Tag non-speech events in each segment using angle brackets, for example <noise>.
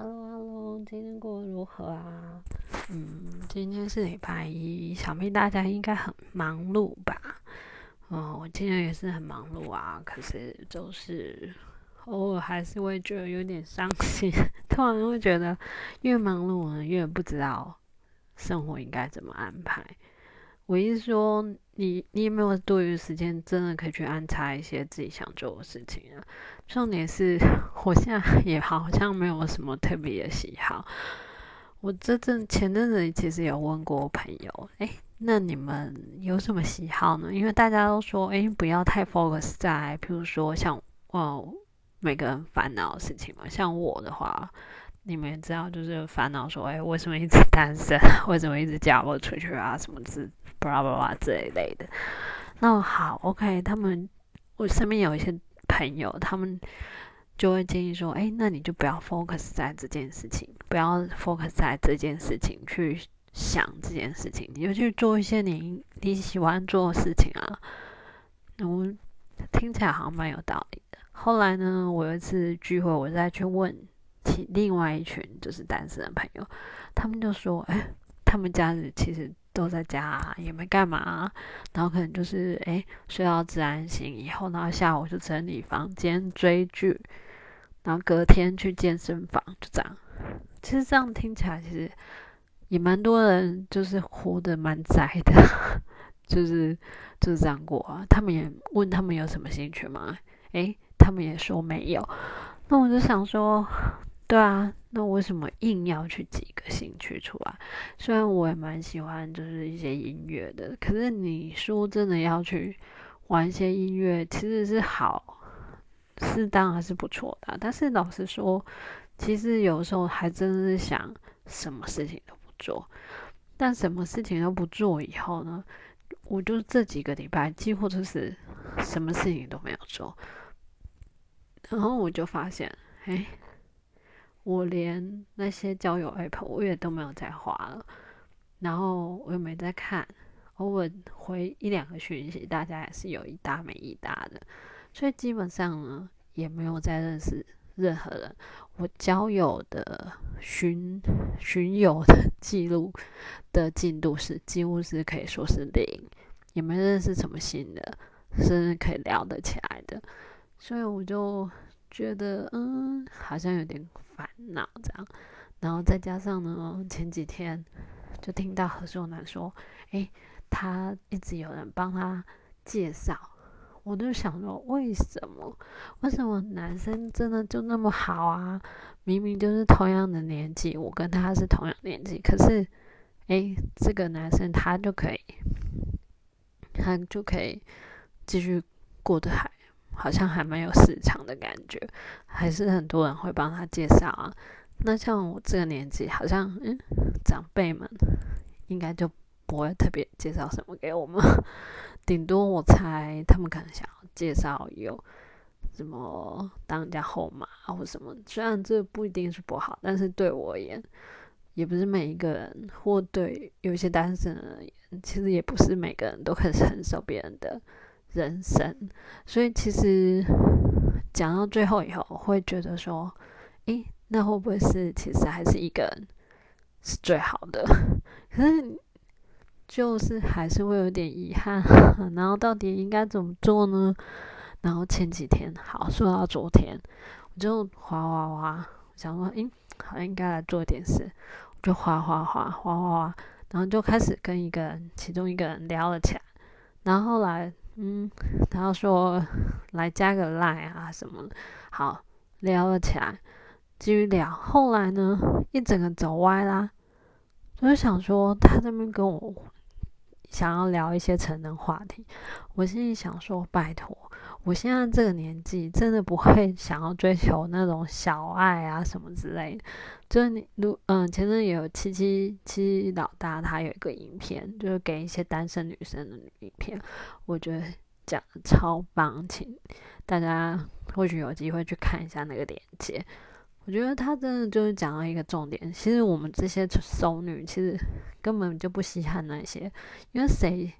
Hello，Hello，今天过得如何啊？嗯，今天是礼拜一，想必大家应该很忙碌吧？嗯，我今天也是很忙碌啊，可是就是偶尔还是会觉得有点伤心，<laughs> 突然会觉得越忙碌呢，越不知道生活应该怎么安排。我意思说，你你有没有多余时间，真的可以去安插一些自己想做的事情啊？重点是，<laughs> 我现在也好像没有什么特别的喜好。我这阵前阵子其实有问过朋友，哎，那你们有什么喜好呢？因为大家都说，哎，不要太 focus 在，譬如说像哦，每个人烦恼的事情嘛。像我的话。你们也知道，就是烦恼说，哎，为什么一直单身？<laughs> 为什么一直嫁不出去啊？什么之，巴拉巴拉这一类的。那好，OK，他们，我身边有一些朋友，他们就会建议说，哎，那你就不要 focus 在这件事情，不要 focus 在这件事情去想这件事情，你就去做一些你你喜欢做的事情啊。我听起来好像蛮有道理的。后来呢，我有一次聚会，我再去问其。另外一群就是单身的朋友，他们就说：“哎，他们家里其实都在家，也没干嘛，然后可能就是哎睡到自然醒以后，然后下午就整理房间、追剧，然后隔天去健身房，就这样。其实这样听起来，其实也蛮多人就是活得蛮宅的，<laughs> 就是就是这样过啊。他们也问他们有什么兴趣吗？哎，他们也说没有。那我就想说。”对啊，那为什么硬要去挤个兴趣出来？虽然我也蛮喜欢，就是一些音乐的，可是你说真的要去玩一些音乐，其实是好，适当还是不错的。但是老实说，其实有时候还真的是想什么事情都不做。但什么事情都不做以后呢，我就这几个礼拜几乎就是什么事情都没有做，然后我就发现，哎。我连那些交友 app 我也都没有再花了，然后我又没在看，偶尔回一两个讯息，大家也是有一搭没一搭的，所以基本上呢也没有再认识任何人。我交友的寻寻友的 <laughs> 记录的进度是几乎是可以说是零，也没认识什么新的，是可以聊得起来的，所以我就觉得嗯，好像有点。烦恼这样，然后再加上呢，前几天就听到何秀男说，诶，他一直有人帮他介绍，我就想说，为什么？为什么男生真的就那么好啊？明明就是同样的年纪，我跟他是同样年纪，可是，诶，这个男生他就可以，他就可以继续过得还。好像还蛮有市场的感觉，还是很多人会帮他介绍啊。那像我这个年纪，好像嗯，长辈们应该就不会特别介绍什么给我们，<laughs> 顶多我猜他们可能想要介绍有什么当人家后妈或什么。虽然这不一定是不好，但是对我而言，也不是每一个人，或对有一些单身而言，其实也不是每个人都可以承受别人的。人生，所以其实讲到最后以后，我会觉得说，诶，那会不会是其实还是一个人是最好的？<laughs> 可是就是还是会有点遗憾。<laughs> 然后到底应该怎么做呢？然后前几天，好说到昨天，我就哗哗哗，想说，诶，好像应该来做点事，我就哗哗哗哗哗哗，然后就开始跟一个人，其中一个人聊了起来，然后后来。嗯，他说来加个 line 啊什么，好聊了起来，继续聊。后来呢，一整个走歪啦，就是想说他这边跟我想要聊一些成人话题，我心里想说拜托。我现在这个年纪，真的不会 <laughs> 想要追求那种小爱啊什么之类的。就是你，如嗯，前阵有七七七老大，他有一个影片，就是给一些单身女生的影片，我觉得讲的超棒，请大家或许有机会去看一下那个链接。我觉得他真的就是讲到一个重点，其实我们这些熟女其实根本就不稀罕那些，因为谁？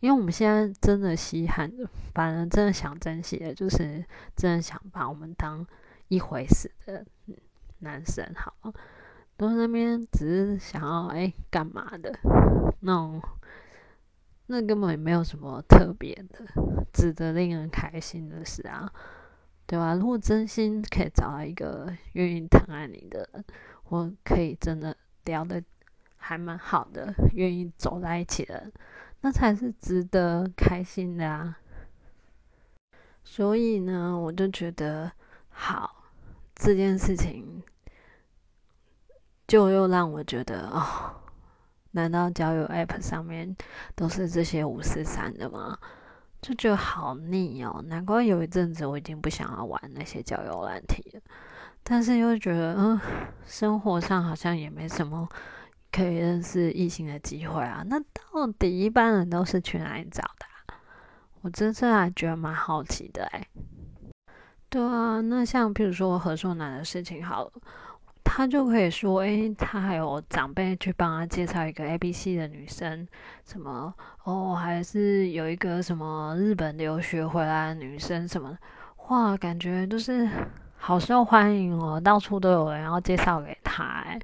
因为我们现在真的稀罕的，反正真的想珍惜的，就是真的想把我们当一回事的男生，好，都那边只是想要哎干嘛的那种，那根本也没有什么特别的，值得令人开心的事啊，对吧？如果真心可以找到一个愿意疼爱你的人，或可以真的聊的还蛮好的，愿意走在一起的人，那才是值得开心的啊。所以呢，我就觉得好这件事情，就又让我觉得哦，难道交友 App 上面都是这些五四三的吗？就觉得好腻哦。难怪有一阵子我已经不想要玩那些交友软体了。但是又觉得，嗯，生活上好像也没什么可以认识异性的机会啊。那到底一般人都是去哪里找的？我真是还觉得蛮好奇的哎，对啊，那像比如说合作男的事情好了，他就可以说，哎，他还有长辈去帮他介绍一个 A B C 的女生，什么哦，还是有一个什么日本留学回来的女生什么，哇，感觉就是好受欢迎哦，到处都有人要介绍给他哎。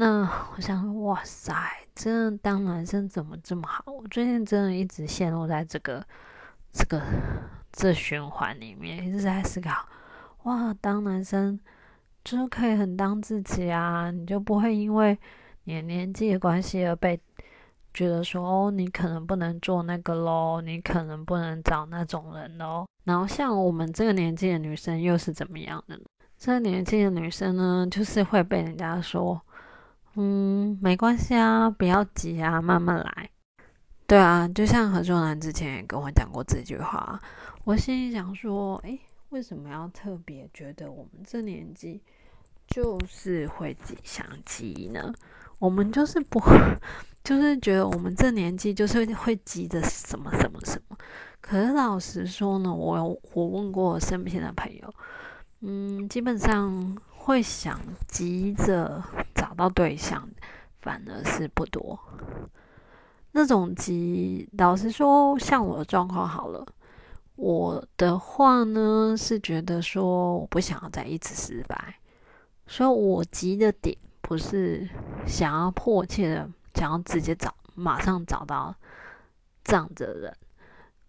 那我想，哇塞，真的当男生怎么这么好？我最近真的一直陷入在这个、这个、这循环里面，一直在思考，哇，当男生就是可以很当自己啊，你就不会因为你年纪的关系而被觉得说，哦，你可能不能做那个咯，你可能不能找那种人咯。然后像我们这个年纪的女生又是怎么样的呢？这个年纪的女生呢，就是会被人家说。嗯，没关系啊，不要急啊，慢慢来。对啊，就像何仲南之前也跟我讲过这句话，我心里想说，诶，为什么要特别觉得我们这年纪就是会急想急呢？我们就是不，<laughs> 就是觉得我们这年纪就是会急着什么什么什么。可是老实说呢，我我问过身边的朋友，嗯，基本上。会想急着到对象，反而是不多。那种急，老实说，像我的状况好了，我的话呢是觉得说，我不想要再一次失败，所以我急的点不是想要迫切的想要直接找，马上找到这样的人，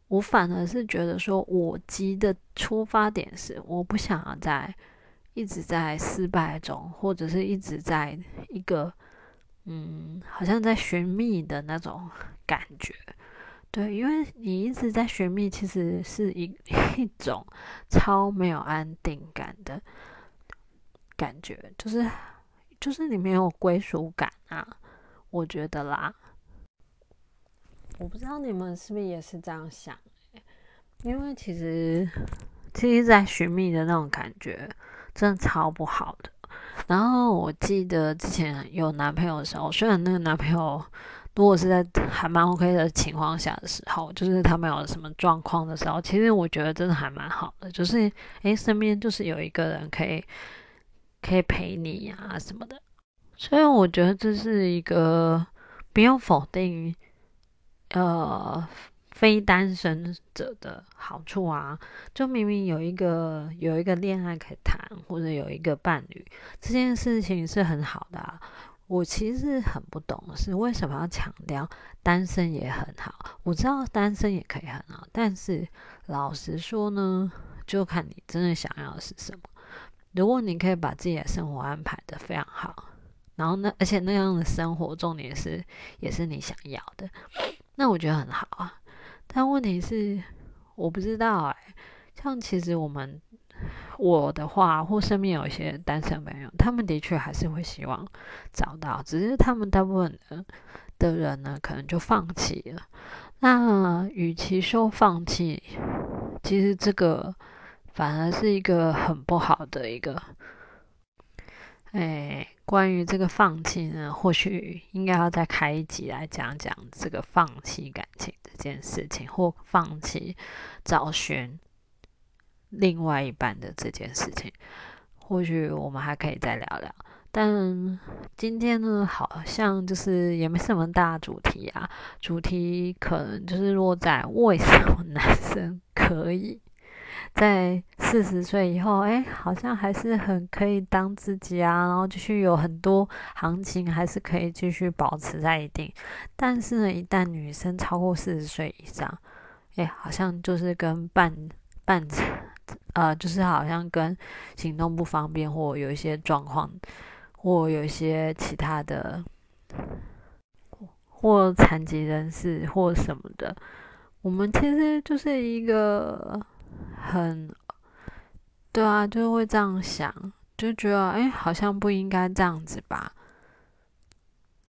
我反而是觉得说我急的出发点是，我不想要再。一直在失败中，或者是一直在一个嗯，好像在寻觅的那种 <laughs> 感觉。对，因为你一直在寻觅，其实是一 <laughs> 一种超没有安定感的感觉，就是就是你没有归属感啊，我觉得啦。我不知道你们是不是也是这样想，因为其实其实，在寻觅的那种感觉。真的超不好的。然后我记得之前有男朋友的时候，虽然那个男朋友如果是在还蛮 OK 的情况下的时候，就是他没有什么状况的时候，其实我觉得真的还蛮好的。就是诶，身边就是有一个人可以可以陪你呀什么的。所以我觉得这是一个不用否定，呃。非单身者的好处啊，就明明有一个有一个恋爱可以谈，或者有一个伴侣，这件事情是很好的啊。我其实很不懂是为什么要强调单身也很好。我知道单身也可以很好，但是老实说呢，就看你真的想要的是什么。如果你可以把自己的生活安排的非常好，然后呢，而且那样的生活重点是也是你想要的，那我觉得很好啊。但问题是，我不知道哎。像其实我们我的话，或身边有一些单身朋友，他们的确还是会希望找到，只是他们大部分的的人呢，可能就放弃了。那与其说放弃，其实这个反而是一个很不好的一个，哎。关于这个放弃呢，或许应该要再开一集来讲讲这个放弃感情件事情，或放弃找寻另外一半的这件事情。或许我们还可以再聊聊。但今天呢，好像就是也没什么大主题啊，主题可能就是落在为什么男生可以，在四十岁以后，哎，好像还是很可以当自己啊，然后继续有很多行情，还是可以继续保持在一定。但是呢，一旦女生超过四十岁以上，哎，好像就是跟半半，呃，就是好像跟行动不方便，或有一些状况，或有一些其他的，或残疾人士或什么的。我们其实就是一个很，对啊，就会这样想，就觉得哎，好像不应该这样子吧。